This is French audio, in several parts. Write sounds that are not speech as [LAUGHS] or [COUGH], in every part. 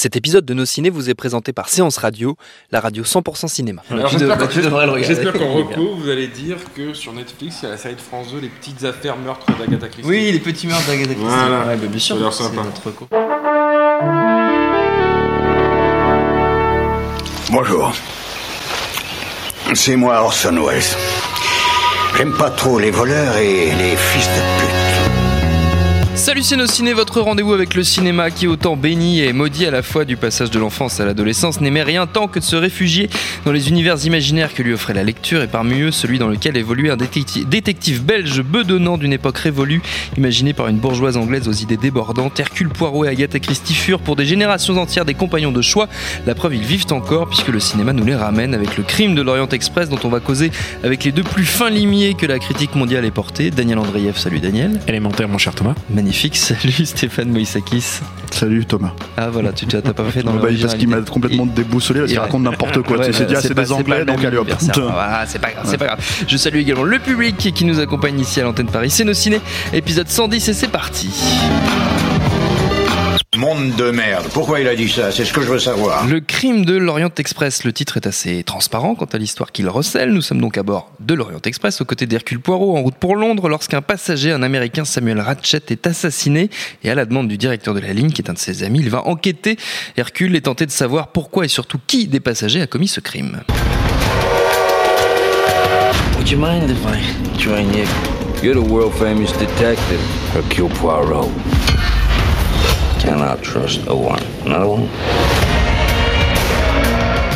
Cet épisode de Nos Ciné vous est présenté par Séance Radio, la radio 100% cinéma. J'espère qu'en recours, [LAUGHS] vous allez dire que sur Netflix, il y a la série de France 2, Les petites affaires meurtres d'Agatha Christie. Oui, les petits meurtres d'Agatha Christie. Voilà. Ouais, bah, bien sûr. C'est sympa. notre recours. Bonjour. C'est moi Orson Welles. J'aime pas trop les voleurs et les fils de pute. Salut ciné, votre rendez-vous avec le cinéma qui autant béni et maudit à la fois du passage de l'enfance à l'adolescence n'aimait rien tant que de se réfugier dans les univers imaginaires que lui offrait la lecture et parmi eux celui dans lequel évoluait un détective, détective belge bedonnant d'une époque révolue imaginé par une bourgeoise anglaise aux idées débordantes. Hercule Poirot et Agatha Christie furent pour des générations entières des compagnons de choix. La preuve ils vivent encore puisque le cinéma nous les ramène avec le crime de l'Orient Express dont on va causer avec les deux plus fins limiers que la critique mondiale ait porté. Daniel Andreev, salut Daniel. Élémentaire, mon cher Thomas. Magnifique, [LAUGHS] salut Stéphane Moïsakis. Salut Thomas. Ah voilà, tu t'as pas fait [LAUGHS] dans Bah, parce qu'il m'a complètement déboussolé parce qu'il il- raconte n'importe quoi. [LAUGHS] Ouais, tu sais, bah, dit, ah, c'est des anglais, le donc allez hop. Voilà, c'est pas grave, c'est pas grave. Je salue également le public qui nous accompagne ici à l'antenne Paris. C'est nos ciné, épisode 110 et c'est parti. Monde de merde. Pourquoi il a dit ça? C'est ce que je veux savoir. Le crime de l'Orient Express. Le titre est assez transparent quant à l'histoire qu'il recèle. Nous sommes donc à bord de l'Orient Express aux côtés d'Hercule Poirot en route pour Londres lorsqu'un passager, un américain Samuel Ratchet, est assassiné. Et à la demande du directeur de la ligne, qui est un de ses amis, il va enquêter. Hercule est tenté de savoir pourquoi et surtout qui des passagers a commis ce crime. Would you mind if I join you? You're the world famous detective, Hercule Poirot. Cannot trust no one. Another one?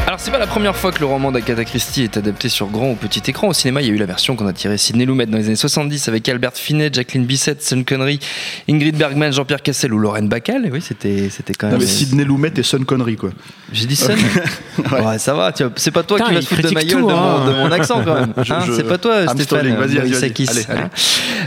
Alors c'est pas la première fois que le roman d'Agatha Christie est adapté sur grand ou petit écran. Au cinéma, il y a eu la version qu'on a tirée Sidney Lumet dans les années 70 avec Albert Finney, Jacqueline Bisset, Sean Connery, Ingrid Bergman, Jean-Pierre Cassel ou Lorraine Bacall. Et oui, c'était c'était quand Non, même. mais Sidney Lumet et Sean Connery, quoi. J'ai dit Sean. [LAUGHS] ouais. ça va. C'est pas toi qui vas te foutre de ma gueule tout, de, mon, hein. de mon accent quand même. Hein, C'est pas toi, Stéphane. stalling. Vas-y, vas-y,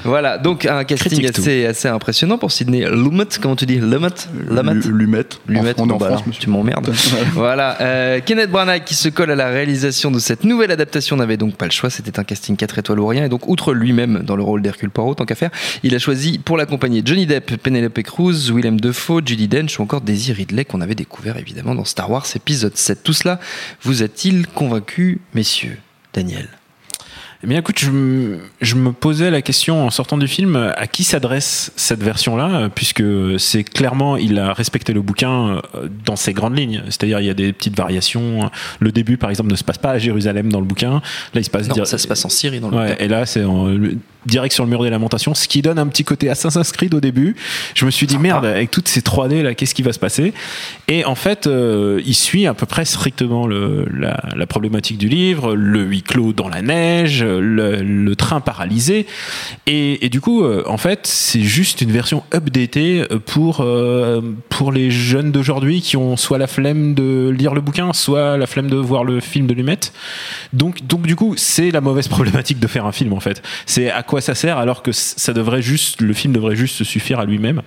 Voilà, donc un casting assez, assez impressionnant pour Sidney Lumet. Comment tu dis Lumet Lumet Lu- Lumet. Lumet, On en bah France, tu m'emmerdes. [LAUGHS] voilà, euh, Kenneth Branagh qui se colle à la réalisation de cette nouvelle adaptation n'avait donc pas le choix. C'était un casting 4 étoiles ou rien. Et donc, outre lui-même dans le rôle d'Hercule Poirot, tant qu'à faire, il a choisi pour l'accompagner Johnny Depp, Penelope Cruz, Willem Dafoe, Judy Dench ou encore Daisy Ridley qu'on avait découvert évidemment dans Star Wars épisode 7. Tout cela vous a-t-il convaincu, messieurs Daniel? Eh bien, écoute, je, me- je me posais la question en sortant du film à qui s'adresse cette version-là, euh, puisque c'est clairement, il a respecté le bouquin euh, dans ses grandes lignes. C'est-à-dire, il y a des petites variations. Le début, par exemple, ne se passe pas à Jérusalem dans le bouquin. Là, il se passe. Non, ça se passe en Syrie dans le Ouais, et là, c'est en- direct sur le mur des lamentations, ce qui donne un petit côté Assassin's Creed au début. Je me suis dit, merde, avec toutes ces 3D là, qu'est-ce qui va se passer? Et en fait, euh, il suit à peu près strictement le, la, la problématique du livre, le huis clos dans la neige, le, train paralysé. Et, du coup, euh, en fait, c'est juste une version updatée pour, euh, pour les jeunes d'aujourd'hui qui ont soit la flemme de lire le bouquin, soit la flemme de voir le film de Lumet. Donc, donc du coup, c'est la mauvaise [LAUGHS] problématique de faire un film en fait. C'est à quoi ça sert alors que ça devrait juste, le film devrait juste se suffire à lui-même.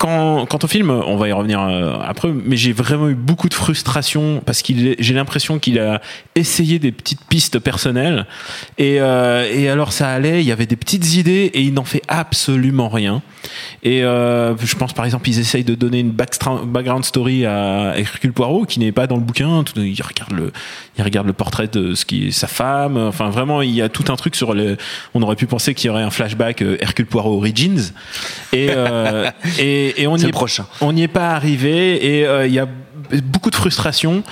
Quand, quant au film, on va y revenir euh, après, mais j'ai vraiment eu beaucoup de frustration parce qu'il, est- j'ai l'impression qu'il a essayé des petites pistes personnelles et, euh, et alors ça allait, il y avait des petites idées et il n'en fait absolument rien. Et euh, je pense par exemple, ils essayent de donner une background story à Hercule Poirot qui n'est pas dans le bouquin. Il regarde le, il regarde le portrait de ce qui est sa femme. Enfin, vraiment, il y a tout un truc sur le. On aurait pu penser qu'il y aurait un flashback euh, Hercule Poirot Origins. Et, euh, [LAUGHS] et, et on est, prochain. on n'y est pas arrivé. Et euh, il y a beaucoup de frustration.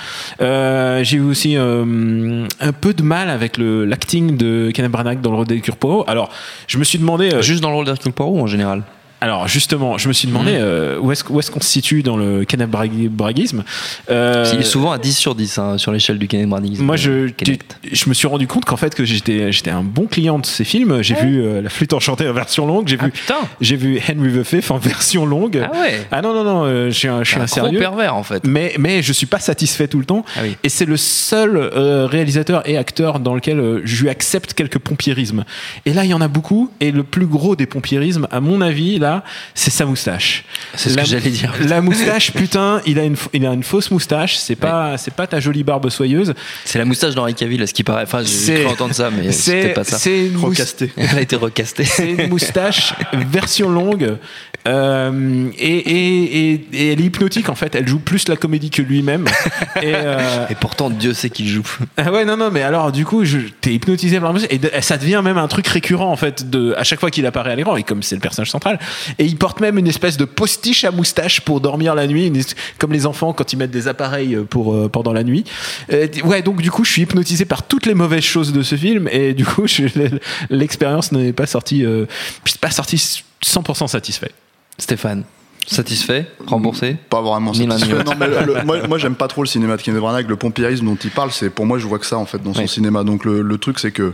Euh, J'ai eu aussi euh, un peu de mal avec le l'acting de Kenneth Branagh dans le rôle d'Hercule Poirot. Alors, je me suis demandé. Juste dans le rôle d'Hercule Poirot en général? Alors justement, je me suis demandé euh, où est-ce où est-ce qu'on se situe dans le Braguisme. Euh, Il est souvent à 10 sur 10 hein, sur l'échelle du Branagh. moi, je, Kenneth. je me suis rendu compte qu'en fait que j'étais j'étais un bon client de ces films. J'ai vu euh, La Flûte enchantée en version longue. J'ai Ah vu j'ai vu Henry the Fifth en [LAUGHS] version longue. Ah ouais Ah non non non, euh, je suis un, je suis un un gros pervers en fait. Mais mais je suis pas satisfait tout le temps. Ah oui. Et c'est le seul euh, réalisateur et acteur dans lequel euh, je lui accepte quelques pompiérismes. Et là, il y en a beaucoup. Et le plus gros des pompiérismes, à mon avis, là, là, c'est sa moustache. C'est ce La- que j'allais dire. La moustache, putain, il a une, il a une fausse moustache. C'est pas, c'est pas ta jolie barbe soyeuse. C'est la moustache d'Henri Cavill, à ce qui paraît. Enfin, j'ai C'est- cru entendre ça, mais c'était C'est, pas ça. c'est une moustache. Recasté. [LAUGHS] Elle a été recastée. C'est une moustache version longue euh, et, et, et, et elle est hypnotique en fait. Elle joue plus la comédie que lui-même. [LAUGHS] Et, euh, Et pourtant, Dieu sait qu'il joue. ah ouais non non mais alors du coup je- t'es hypnotisé par la moustache et de- ça devient même un truc récurrent en fait de à chaque fois qu'il apparaît à l'écran et comme c'est le personnage central et il porte même une espèce de postiche à moustache pour dormir la nuit comme les enfants quand ils mettent des appareils pour euh, pendant la nuit. Euh, ouais donc du coup je suis hypnotisé par toutes les mauvaises choses de ce film et du coup [LAUGHS] l'expérience n'est pas sortie euh, je suis pas sorti 100% satisfait. Stéphane, satisfait Remboursé? Pas vraiment satisfait. Non, mais le- moi, moi j'aime pas trop le cinéma de Kenneth Branagh. Le pompiérisme dont il parle, c'est pour moi, je vois que ça en fait dans son cinéma. Donc le, le truc, c'est que.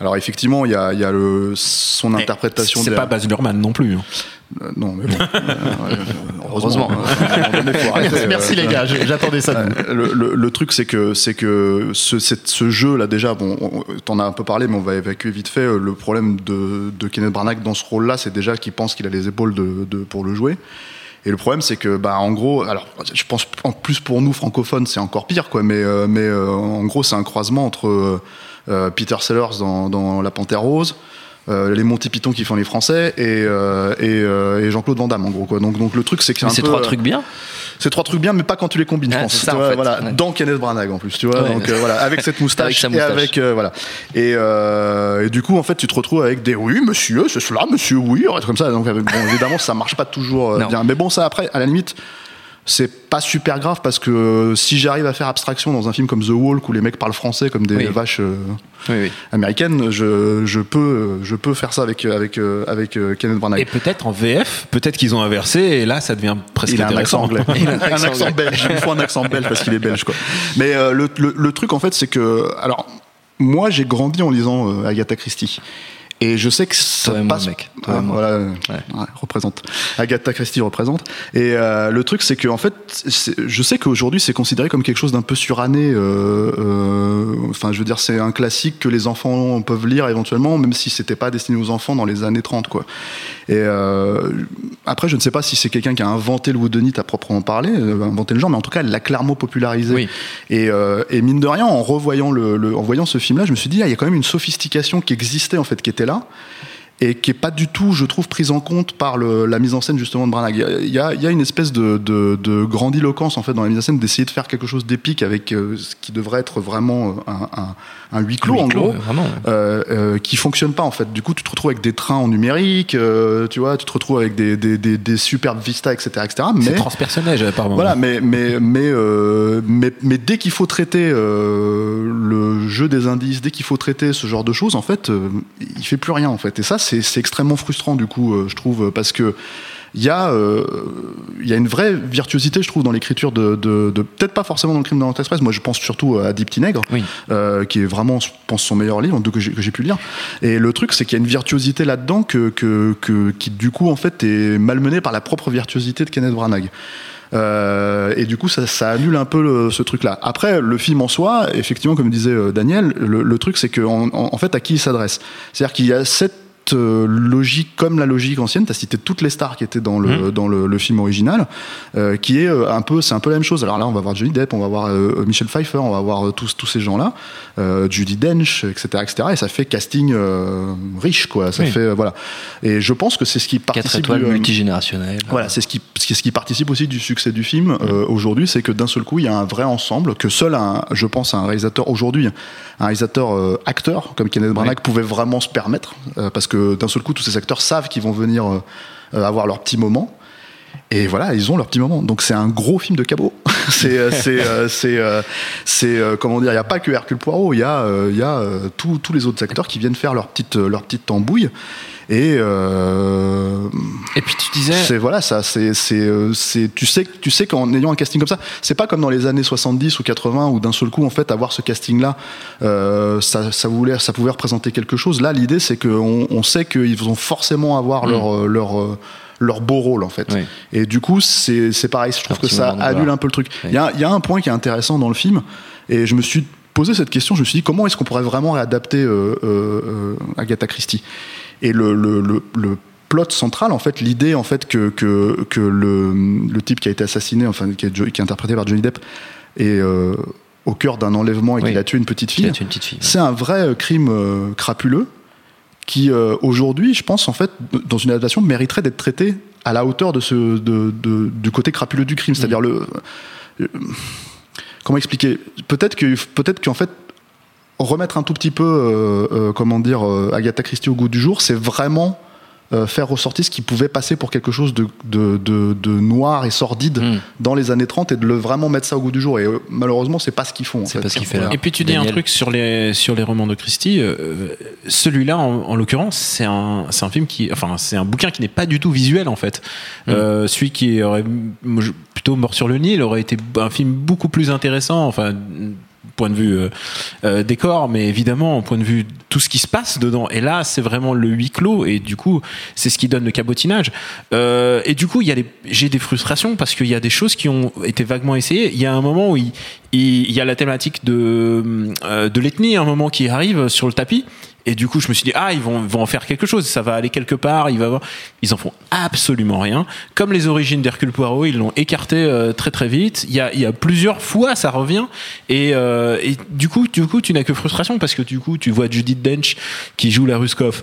Alors effectivement, il y a, il y a le, son interprétation. C'est pas Baz Luhrmann non plus. hein. Euh, non, mais bon. [LAUGHS] Euh, Heureusement. [LAUGHS] arrêter, Merci les gars, j'attendais ça. Euh, le, le- le truc, c'est que, c'est que ce, cette- ce jeu là, déjà, bon, on- t'en as un peu parlé, mais on va évacuer vite fait. Le problème de, de Kenneth Branagh dans ce rôle-là, c'est déjà qu'il pense qu'il a les épaules de, de- pour le jouer. Et le problème, c'est que, bah, en gros, alors, je pense en plus pour nous francophones, c'est encore pire, quoi. Mais, euh, mais euh, en gros, c'est un croisement entre Peter Sellers dans, dans La Panthère Rose. euh, les Monty Python qui font les Français et, euh, et, euh, et Jean-Claude Van Damme en gros quoi. Donc, donc le truc c'est que c'est trois euh, trucs bien. c'est trois trucs bien, mais pas quand tu les combines, je pense. ça, en vois, fait. voilà, Ouais. dans Kenneth Branagh en plus, tu vois. Ouais. donc euh, voilà, avec cette [LAUGHS] moustache, Avec sa et moustache. avec euh, voilà. Et, euh, et du coup, en fait, tu te retrouves avec des oui, monsieur, c'est cela, monsieur, oui, comme ça. Donc euh, bon, évidemment, ça marche pas toujours euh, bien. Mais bon, ça après, à la limite. C'est pas super grave parce que euh, si j'arrive à faire abstraction dans un film comme The Walk où les mecs parlent français comme des Oui. vaches euh, Oui, oui. américaines, je, je peux je peux faire ça avec avec euh, avec Kenneth Branagh. Et peut-être en VF, peut-être qu'ils ont inversé et là ça devient presque Il a un accent anglais. [LAUGHS] Il a un un accent belge. Il faut un accent belge parce qu'il est belge, quoi. [LAUGHS] Mais euh, le, le- le truc, en fait, c'est que. Alors, moi, j'ai grandi en lisant Agatha Christie. Et je sais que ça Toi moi, passe. mec. Toi Ah, voilà, ouais, représente. Agatha Christie représente. Et euh, le truc, c'est que en fait, je sais qu'aujourd'hui, c'est considéré comme quelque chose d'un peu suranné. euh, euh, Enfin, je veux dire, c'est un classique que les enfants peuvent lire éventuellement, même si c'était pas destiné aux enfants dans les années 30, quoi. Et après, je ne sais pas si c'est quelqu'un qui a inventé le whodunit à proprement parler, inventé le genre, mais en tout cas, elle l'a clairement popularisé. Oui. Et, et mine de rien, en revoyant, le, le- en voyant ce film-là, je me suis dit, ah, il y a quand même une sophistication qui existait, en fait, qui était là. Et qui est pas du tout, je trouve, prise en compte par le- la mise en scène justement de Branagh. Il y a- il y une espèce de, de, de grandiloquence en fait dans la mise en scène d'essayer de faire quelque chose d'épique avec euh, ce qui devrait être vraiment euh, un, un, un huis clos Huis en clos, gros vraiment. euh, euh, qui fonctionne pas en fait. Du coup, tu te retrouves avec des trains en numérique, tu vois, tu te retrouves avec des, des, des, des superbes vistas, etc., etc. C'est Mais transpersonnage apparemment. voilà, mais mais mais mais, mais dès qu'il faut traiter le jeu des indices, dès qu'il faut traiter ce genre de choses, en fait, euh, il fait plus rien en fait. Et ça, c'est extrêmement frustrant du coup, euh, je trouve, parce que il y a euh, il y a une vraie virtuosité, je trouve, dans l'écriture de, de, de- peut-être pas forcément dans le Crime de l'Orient Express. Moi, je pense surtout à Deep Nègre, Oui. euh, qui est vraiment, je pense, son meilleur livre que j'ai que j'ai pu lire. Et le truc, c'est qu'il y a une virtuosité là-dedans que, que, que, qui, du coup, en fait, est malmenée par la propre virtuosité de Kenneth Branagh. Euh, et du coup, ça, ça annule un peu le- ce truc-là. Après, le film en soi, effectivement, comme disait euh, Daniel, le, le truc, c'est que en, en- en fait, à qui il s'adresse? C'est-à-dire qu'il y a cette euh, logique comme la logique ancienne. Tu as cité toutes les stars qui étaient dans le, dans le, le film original, euh, qui est euh, un peu, c'est un peu la même chose. Alors là, on va voir Johnny Depp, on va voir euh, Michel Pfeiffer, on va voir tous, tous ces gens-là, euh, Judy Dench, etc., etc. Et ça fait casting euh, riche, quoi. Ça Oui. fait, euh, voilà. Et je pense que c'est ce qui Quatre participe. étoiles du, euh, multigénérationnelles. voilà, c'est ce qui, ce qui- ce qui participe aussi du succès du film euh, aujourd'hui, c'est que d'un seul coup, il y a un vrai ensemble que seul, un, je pense, un réalisateur aujourd'hui, un réalisateur euh, acteur comme Kenneth Branagh pouvait vraiment se permettre, euh, parce que d'un seul coup, tous ces acteurs savent qu'ils vont venir euh, euh, avoir leur petit moment. Et voilà, ils ont leur petit moment. Donc c'est un gros film de cabot. c'est, [LAUGHS] c'est, euh, euh, euh, comment dire, il n'y a pas que Hercule Poirot, il y a, y a tous les autres acteurs qui viennent faire leur petite, leur petite tambouille. Et euh, Et puis tu disais. c'est voilà, ça, c'est, c'est, euh, c'est, tu sais, tu sais qu'en ayant un casting comme ça, c'est pas comme dans les années 70 ou 80 où d'un seul coup, en fait, avoir ce casting-là, euh, ça, ça voulait, ça pouvait représenter quelque chose. Là, l'idée, c'est qu'on on sait qu'ils vont forcément avoir leur, euh, leur, leur beau rôle, en fait. Oui. Et du coup, c'est, c'est pareil. Je trouve que ça annule un peu le truc. Oui. Il y, a, y a un point qui est intéressant dans le film, et je me suis posé cette question. Je me suis dit, comment est-ce qu'on pourrait vraiment réadapter euh, euh, euh, Agatha Christie? Et le, le, le, le plot central en fait l'idée en fait que, que, que le, le type qui a été assassiné enfin qui est, qui est interprété par Johnny Depp est euh, au cœur d'un enlèvement et Oui. qu'il a tué une petite Il fille fille. c'est un vrai euh, crime euh, crapuleux qui euh, aujourd'hui je pense en fait dans une adaptation mériterait d'être traité à la hauteur de ce de, de- du côté crapuleux du crime c'est-à-dire le comment expliquer? Peut-être que peut-être qu'en fait remettre un tout petit peu comment dire Agatha Christie au goût du jour c'est vraiment euh, faire ressortir ce qui pouvait passer pour quelque chose de, de, de- de noir et sordide Mm. dans les années 30 et de le vraiment mettre ça au goût du jour et euh, malheureusement c'est pas ce qu'ils font C'est pas ce qu'il fait là. Et puis tu dis un truc sur les sur les romans de Christie. euh, Celui-là, en, en l'occurrence, c'est un c'est un film qui, enfin, c'est un bouquin qui n'est pas du tout visuel en fait. Mm. Euh, celui qui aurait plutôt mort sur le Nil aurait été un film beaucoup plus intéressant. Enfin. Point de vue euh, euh, décor, mais évidemment, au point de vue tout ce qui se passe dedans. Et là, c'est vraiment le huis clos, et du coup, c'est ce qui donne le cabotinage. Euh, et du coup, il j'ai des frustrations parce qu'il y a des choses qui ont été vaguement essayées. Il y a un moment où il, il, y a la thématique de, de l'ethnie, un moment qui arrive sur le tapis. Et du coup, je me suis dit, ah, ils vont, vont en faire quelque chose, ça va aller quelque part, il va avoir... Ils en font absolument rien. Comme les origines d'Hercule Poirot, ils l'ont écarté euh, très très vite. Il y a, il y a plusieurs fois, ça revient. Et, euh, et du coup, du coup, tu n'as que frustration parce que du coup, tu vois Judith Dench qui joue la Ruskov.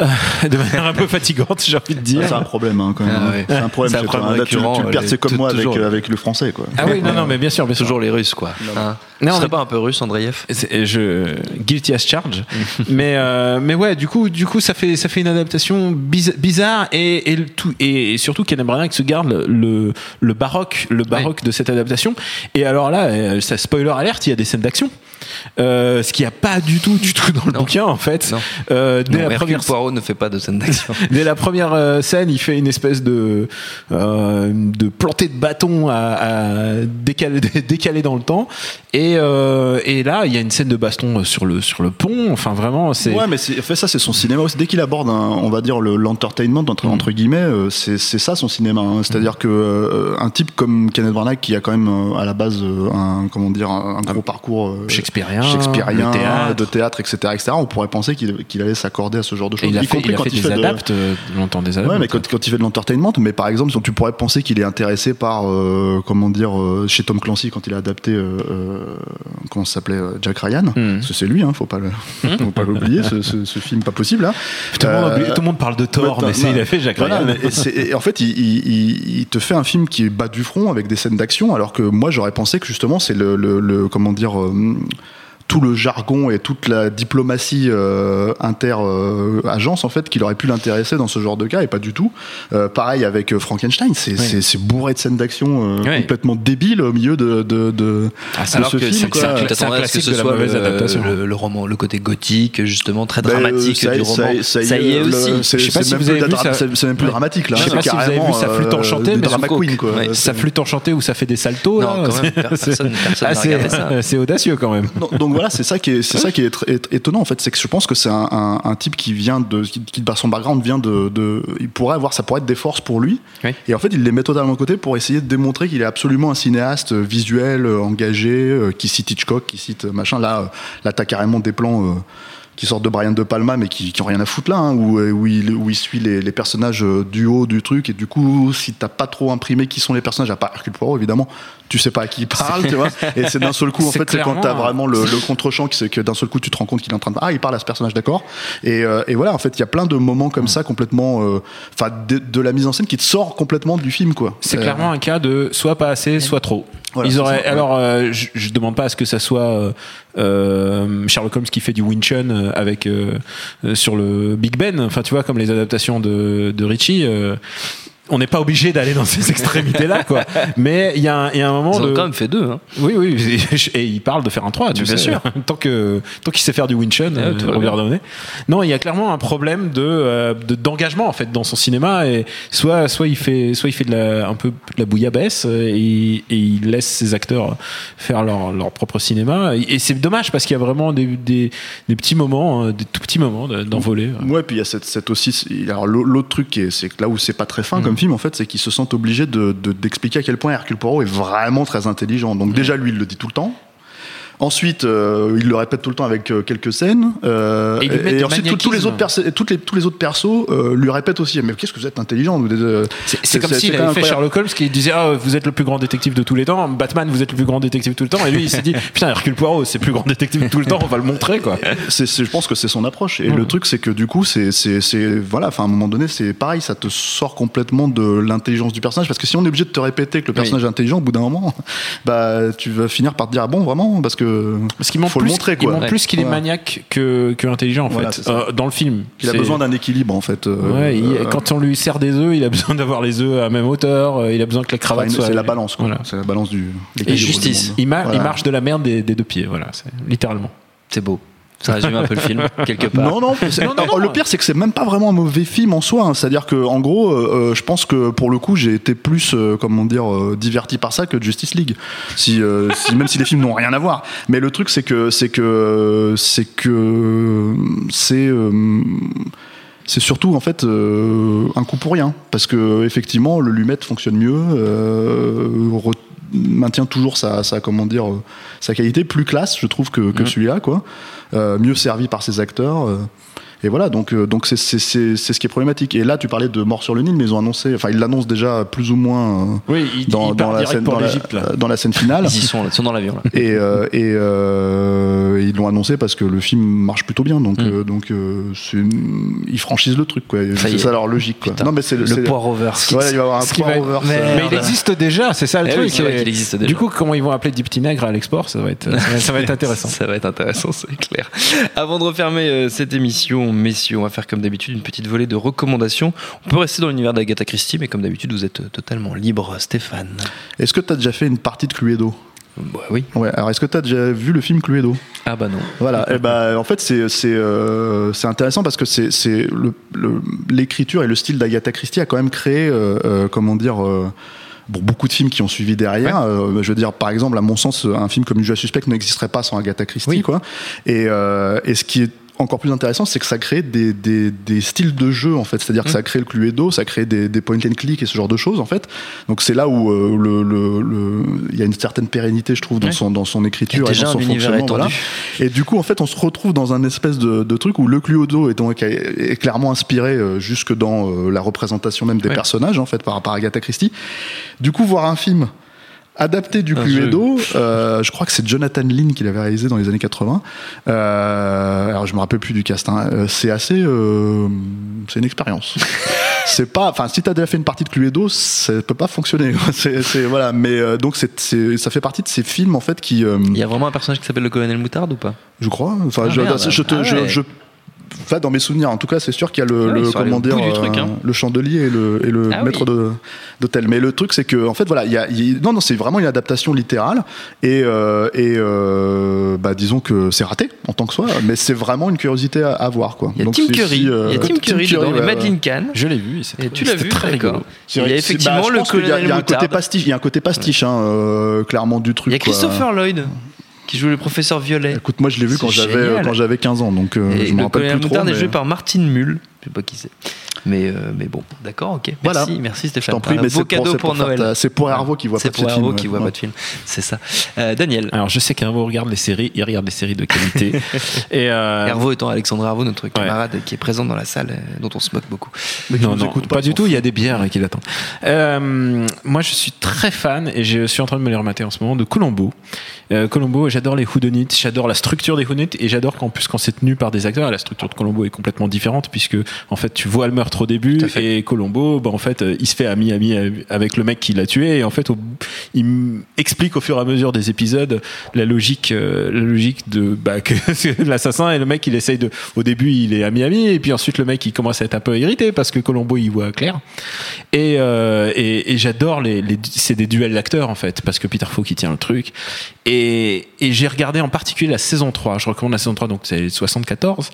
Euh, de manière un peu fatigante, j'ai envie de dire. C'est un problème hein, quand même. Ah ouais. C'est un problème. C'est un c'est problème Là, tu, perds, c'est comme moi avec, euh, avec le français quoi. Ah oui, non, non, mais bien sûr, sûr. Toujours les Russes, quoi. Hein Non, Ce serait mais- pas un peu russe, Andreev? Je guilty as charge [LAUGHS] mais euh, mais ouais du coup du coup ça fait ça fait une adaptation biz- bizarre et et, tout, et, et surtout Kenneth Branagh se garde le, le baroque le baroque de cette adaptation et alors là ça spoiler alerte il y a des scènes d'action euh, ce qu'il n'y a pas du tout du tout dans le Non. bouquin en fait. Euh, dès, Non, la Hercule première, Poirot ne fait pas de scène d'action. [LAUGHS] dès la première euh, scène il fait une espèce de euh, de planter de bâton à, à décaler, décaler dans le temps et, euh, et là il y a une scène de baston sur le sur le pont enfin vraiment c'est Ouais, mais fait, ça, c'est son cinéma aussi. Dès qu'il aborde, un, on va dire, le- l'entertainment, entre, entre guillemets, euh, c'est c'est ça son cinéma. hein. C'est-à-dire que euh, un type comme Kenneth Branagh, qui a quand même euh, à la base un, comment dire, un, un gros parcours euh, Shakespearien, shakespearien, le théâtre. de théâtre, etc., etc., on pourrait penser qu'il qu'il allait s'accorder à ce genre de choses. il a y fait, il a quand fait il des fait de- adaptes euh, longtemps des adaptes Ouais, mais quand, quand il fait de l'entertainment, mais par exemple, tu pourrais penser qu'il est intéressé par, euh, comment dire, euh, chez Tom Clancy quand il a adapté, euh, euh, comment ça s'appelait, euh, Jack Ryan. Hmm. Parce que c'est lui, hein, faut pas le, [LAUGHS] faut pas l'oublier, ce, ce- ce film pas possible. Hein. tout, le monde Euh, tout le monde parle de Thor mais c'est non, il a fait Jacques voilà, Ryan mais- et et en fait, il, il- il- il te fait un film qui est bas du front avec des scènes d'action, alors que moi j'aurais pensé que justement c'est le, le- le- comment dire. Euh, tout le jargon et toute la diplomatie euh, inter-agence en fait qui aurait pu l'intéresser dans ce genre de cas et pas du tout. Euh, pareil avec euh, Frankenstein, c'est bourré de scènes d'action euh, Ouais. complètement débiles au milieu de, de, de, Ah, de Alors ce que film. un t'attendrais à ce que classique ce de la soit mauvaise le, adaptation. le, le roman, le côté gothique, justement très Ben, dramatique ça, du ça- roman. ça Ça y est aussi. C'est Je sais pas c'est si même vous plus ça. Ouais. dramatique là. Je sais pas si vous avez vu sa flûte euh, enchantée, mais drama Scope. queen quoi. Ouais. sa flûte enchantée où ça fait des saltos c'est- personne- ça. audacieux quand même voilà, c'est ça qui est, c'est ça qui est étonnant en fait, c'est que je pense que c'est un, un- un type qui vient de, qui, son background vient de, de, il pourrait avoir, ça pourrait être des forces pour lui. Oui. Et en fait, il les met totalement de côté pour essayer de démontrer qu'il est absolument un cinéaste euh, visuel, euh, engagé, euh, qui cite Hitchcock, qui cite machin. Là, là, t'as carrément des plans. euh, qui sortent de Brian De Palma mais qui, qui ont rien à foutre là hein, où, où, il, où il suit les, les personnages du haut du truc et du coup si t'as pas trop imprimé qui sont les personnages à part Hercule Poirot évidemment tu sais pas à qui il parle tu vois et c'est d'un seul coup en [LAUGHS] fait c'est quand t'as vraiment le, le [LAUGHS] contre-champ c'est que d'un seul coup tu te rends compte qu'il est en train de ah il parle à ce personnage d'accord et, euh, et voilà en fait il y a plein de moments comme ça complètement euh, enfin de, de la mise en scène qui te sort complètement du film quoi C'est Euh, clairement un cas de soit pas assez, soit trop. Voilà, Ils auraient, ça, alors, euh, je, je demande pas à ce que ça soit euh, Sherlock Holmes qui fait du Winchun euh, avec euh, sur le Big Ben. Enfin, tu vois, comme les adaptations de, de Ritchie. On n'est pas obligé d'aller dans ces [LAUGHS] extrémités-là, quoi. Mais il y, a un- il y a un moment Ils ont de. quand même fait deux. Hein. Oui, oui, [LAUGHS] et il parle de faire un 3, tu Mais bien sais. sûr. [LAUGHS] tant que tant qu'il sait faire du Winchun, Ah, euh, Robert. Downey. Non, il y a clairement un problème de euh, de- d'engagement en fait dans son cinéma et soit soit il fait soit il fait de la, un peu de la bouillabaisse euh, et, et il laisse ses acteurs faire leur, leur propre cinéma et, et c'est dommage parce qu'il y a vraiment des, des, des petits moments, euh, des tout petits moments de- d'envolée. Ouais, puis il y a cette, cette aussi. Alors l'au- l'autre truc, qui est- c'est que là où c'est pas très fin comme film, en fait, c'est qu'ils se sentent obligés de- de- d'expliquer à quel point Hercule Poirot est vraiment très intelligent. Donc déjà, lui, il le dit tout le temps. Ensuite, euh, il le répète tout le temps avec euh, quelques scènes. Euh, Et ensuite, tous- tous les autres toutes les, tous les autres persos lui répètent aussi. Mais qu'est-ce que vous êtes intelligent C'est- comme s'il avait fait. Sherlock Holmes qui disait ah, vous êtes le plus grand détective de tous les temps, Batman vous êtes le plus grand détective de tout le temps, et lui il s'est dit [LAUGHS] putain Hercule Poirot c'est le plus grand détective de tout le temps, on va le montrer quoi. [LAUGHS] Je pense que c'est son approche. Et le truc, c'est que du coup, c'est, voilà, à un moment donné, c'est pareil, ça te sort complètement de l'intelligence du personnage. Parce que si on est obligé de te répéter que le personnage est intelligent, au bout d'un moment, [LAUGHS] bah, tu vas finir par te dire, ah bon, vraiment, parce que Parce qu'il faut plus, le montrer, il montre plus qu'il est maniaque que, que intelligent en Voilà, fait. Euh, dans le film. Il a besoin d'un équilibre, en fait. euh, Ouais, il- euh, quand on lui sert des œufs, il a [LAUGHS] besoin d'avoir les œufs à la même hauteur, il a besoin que la enfin, cravate soit. c'est la balance, quoi. Voilà. C'est la balance du. Et justice. du monde. Il, ma- Voilà. il marche de la merde des, des deux pieds, voilà, c'est- littéralement. C'est beau. Ça résume un peu le film, quelque part. Non, non, c'est- [LAUGHS] oh, le pire c'est que c'est même pas vraiment un mauvais film en soi. hein. C'est-à-dire que en gros, euh, euh, je pense que pour le coup, j'ai été plus, euh, comment dire, euh, diverti par ça que Justice League. Si, si- même si les films n'ont rien à voir. Mais le truc c'est que c'est que c'est que c'est c'est surtout en fait euh, un coup pour rien parce que effectivement le lumette fonctionne mieux euh, maintient toujours sa, sa comment dire euh, sa qualité plus classe je trouve que, que Mhm. celui-là quoi Euh, mieux servi par ses acteurs euh, et voilà, donc euh, donc c'est c'est c'est c'est ce qui est problématique. Et là, tu parlais de mort sur le Nil, mais ils ont annoncé, enfin ils l'annoncent déjà plus ou moins euh, Oui, il, dans, il la scène pour dans la, l'Égypte là. dans la scène finale. Ils y sont, ils sont dans l'avion là. et euh, et euh, ils l'ont annoncé parce que le film marche plutôt bien donc Mm. euh, donc euh, c'est une- ils franchissent le truc quoi c'est est. ça leur logique quoi. Putain, non mais c'est Le c'est- poireover. Ouais, il va y avoir un Mais- Mais il existe déjà, c'est ça le Eh truc. oui, vrai qu'il existe déjà. Du coup, comment ils vont appeler Deep Nègre à l'export, ça va être, ça va, ça va être [LAUGHS] intéressant. Ça va être intéressant, c'est clair. Avant de refermer cette émission, messieurs, on va faire comme d'habitude une petite volée de recommandations. On peut rester dans l'univers d'Agatha Christie, mais comme d'habitude, vous êtes euh, totalement libre, Stéphane. est-ce que tu as déjà fait une partie de Cluedo? Bah oui. ouais alors est-ce que tu as déjà vu le film Cluedo? Ah bah non. Voilà, et ben en fait c'est c'est euh, c'est intéressant parce que c'est c'est le le- l'écriture et le style d'Agatha Christie a quand même créé euh, euh, comment dire Bon, beaucoup de films qui ont suivi derrière. Euh, je veux dire, par exemple, à mon sens, un film comme Judas Suspect n'existerait pas sans Agatha Christie, Oui. quoi. Et, euh, et ce qui est encore plus intéressant, c'est que ça crée des, des, des styles de jeu, en fait. C'est-à-dire que ça crée le Cluedo, ça crée des, des point and click et ce genre de choses, en fait. Donc c'est là où euh, le, le, le- il y a une certaine pérennité, je trouve, dans son, dans son écriture Et dans son fonctionnement. voilà. Et du coup, en fait, on se retrouve dans un espèce de, de truc où le Cluedo est, donc, est clairement inspiré euh, jusque dans euh, la représentation même des personnages, en fait, par à Agatha Christie. Du coup, voir un film adapté du Un Cluedo, euh, je crois que c'est Jonathan Lynn qui l'avait réalisé dans les années 80. Euh, alors, je me rappelle plus du cast. hein. Euh, C'est assez, euh, c'est une expérience. [LAUGHS] c'est pas, enfin, si t'as déjà fait une partie de Cluedo, ça peut pas fonctionner. [LAUGHS] c'est, c'est- voilà. Mais euh, donc, c'est, c'est- ça fait partie de ces films en fait qui, euh, Il y a vraiment un personnage qui s'appelle le colonel Moutarde ou pas? Je crois. Enfin, Ah, je, te, Ah je, je- enfin, dans mes souvenirs, en tout cas, c'est sûr qu'il y a le, Ouais, le- comment dire, truc, euh, hein. le chandelier et le, et le Ah maître oui. d'hôtel. Mais le truc, c'est que, en fait, voilà, il y a, il y a- non, non, c'est vraiment une adaptation littérale et, euh, et euh, bah, disons que c'est raté en tant que soi, mais c'est vraiment une curiosité à, à voir, quoi. Il y a Donc, Tim Curry. si, euh, il y a Tim Curry dedans, ouais. Madeleine Kahn. Je l'ai vu. et tu l'as vu, très rigolo. Il y a effectivement bah, le colonel Il y a un côté pastiche, il y a un côté pastiche, hein, clairement du truc. Il y a. Christopher Lloyd qui joue le professeur Violet. Écoute, moi, je l'ai vu quand j'avais génial. quand j'avais 15 ans, donc euh, Et je me le rappelle colonel plus trop. Moutarde est mais- joué par Martine Mull. Je sais pas qui c'est. Mais, euh, mais bon, d'accord, ok. Voilà. Merci, merci Je Stéphane. prie, Un mais beau c'est cadeau pour, c'est pour, pour faire Noël. ta- C'est pour Hervo qui voit C'est pas de pour ce Hervo film. qui voit ouais. pas de film. C'est ça. Euh, Daniel. Alors, je sais qu'Hervo regarde les séries, il regarde des séries de qualité. [LAUGHS] et euh, Hervo étant Alexandre Hervo, notre Ouais. camarade qui est présent dans la salle, euh, dont on se moque beaucoup. Mais qui non, nous non, écoute pas, pas, du tout. Il y a des bières qui l'attendent. Moi, je suis très fan et je suis en train de me les remater en ce moment de Colombo. Colombo, j'adore les whodunits, j'adore la structure des whodunits et j'adore qu'en plus quand c'est tenu par des acteurs, la structure de Colombo est complètement différente puisque en fait tu vois le meurtre au début et Colombo, bah, en fait, euh, il se fait ami ami avec le mec qui l'a tué et en fait il explique au fur et à mesure des épisodes la logique, euh, la logique de bah, que [LAUGHS] l'assassin et le mec il essaye de, au début il est ami ami et puis ensuite le mec il commence à être un peu irrité parce que Colombo il voit clair. Et, euh, et, et j'adore les, les c'est des duels d'acteurs en fait parce que Peter Falk qui tient le truc. Et, et j'ai regardé en particulier la saison 3 je recommande la saison 3 donc c'est 74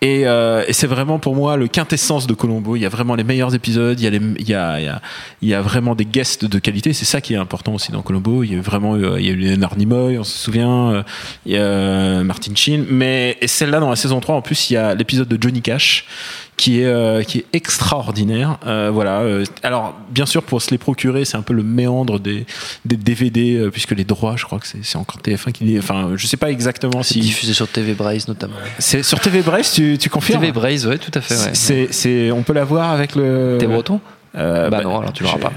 et, euh, et c'est vraiment pour moi le quintessence de Colombo il y a vraiment les meilleurs épisodes il y a il y a, il y a, vraiment des guests de qualité c'est ça qui est important aussi dans Colombo. Il y a vraiment euh, il y a eu Leonard Nimoy on se souvient euh, il y a euh, Martin Sheen mais celle-là dans la saison 3 en plus il y a l'épisode de Johnny Cash qui est euh, qui est extraordinaire. Euh, voilà. euh, alors bien sûr pour se les procurer, c'est un peu le méandre des des DVD euh, puisque les droits, je crois que c'est encore TF1 qui dit. Enfin, je sais pas exactement si diffusé sur TV Braise notamment. c'est sur TV Brest. Tu tu confirmes TV Braise, ouais, tout à fait. Ouais. C'est c'est on peut la voir avec le. T'es breton? Euh, Bah non, alors tu l'auras pas.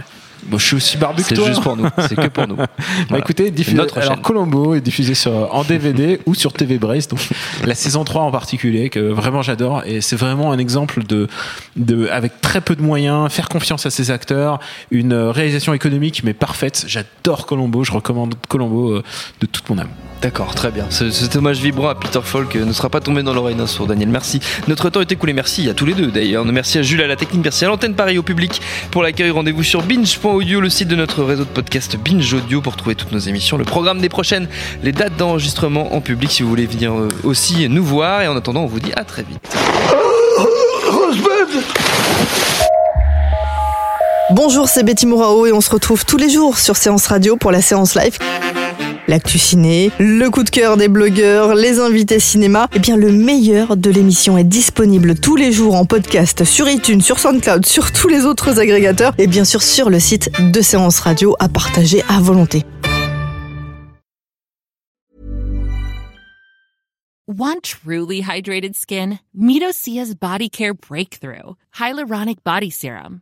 Bon, je suis aussi barbu que C'est toi. juste pour nous. [LAUGHS] C'est que pour nous. Bah écoutez, diffusé, alors. Colombo est diffusé sur, en DVD [LAUGHS] ou sur TV Brest, donc [LAUGHS] la saison 3 en particulier, que vraiment j'adore, et c'est vraiment un exemple de, de, avec très peu de moyens, faire confiance à ses acteurs, une euh, réalisation économique mais parfaite. J'adore Colombo, je recommande Colombo euh, de toute mon âme. D'accord, très bien. Ce, cet hommage vibrant à Peter Falk euh, ne sera pas tombé dans l'oreille d'un sourd, Daniel. Merci. Notre temps est écoulé. Merci à tous les deux d'ailleurs. Merci à Jules à la technique, merci à l'antenne Paris au public pour l'accueil. Rendez-vous sur binge.audio, le site de notre réseau de podcast Binge Audio pour trouver toutes nos émissions, le programme des prochaines, les dates d'enregistrement en public si vous voulez venir euh, aussi nous voir. Et en attendant, on vous dit à très vite. Bonjour, c'est Betty Mourao et on se retrouve tous les jours sur Séance Radio pour la séance live. L'actu ciné, le coup de cœur des blogueurs, les invités cinéma. Eh bien, le meilleur de l'émission est disponible tous les jours en podcast sur iTunes, sur SoundCloud, sur tous les autres agrégateurs et bien sûr sur le site de Séance Radio à partager à volonté. Want truly hydrated skin? Medocia's Body Care Breakthrough Hyaluronic Body Serum.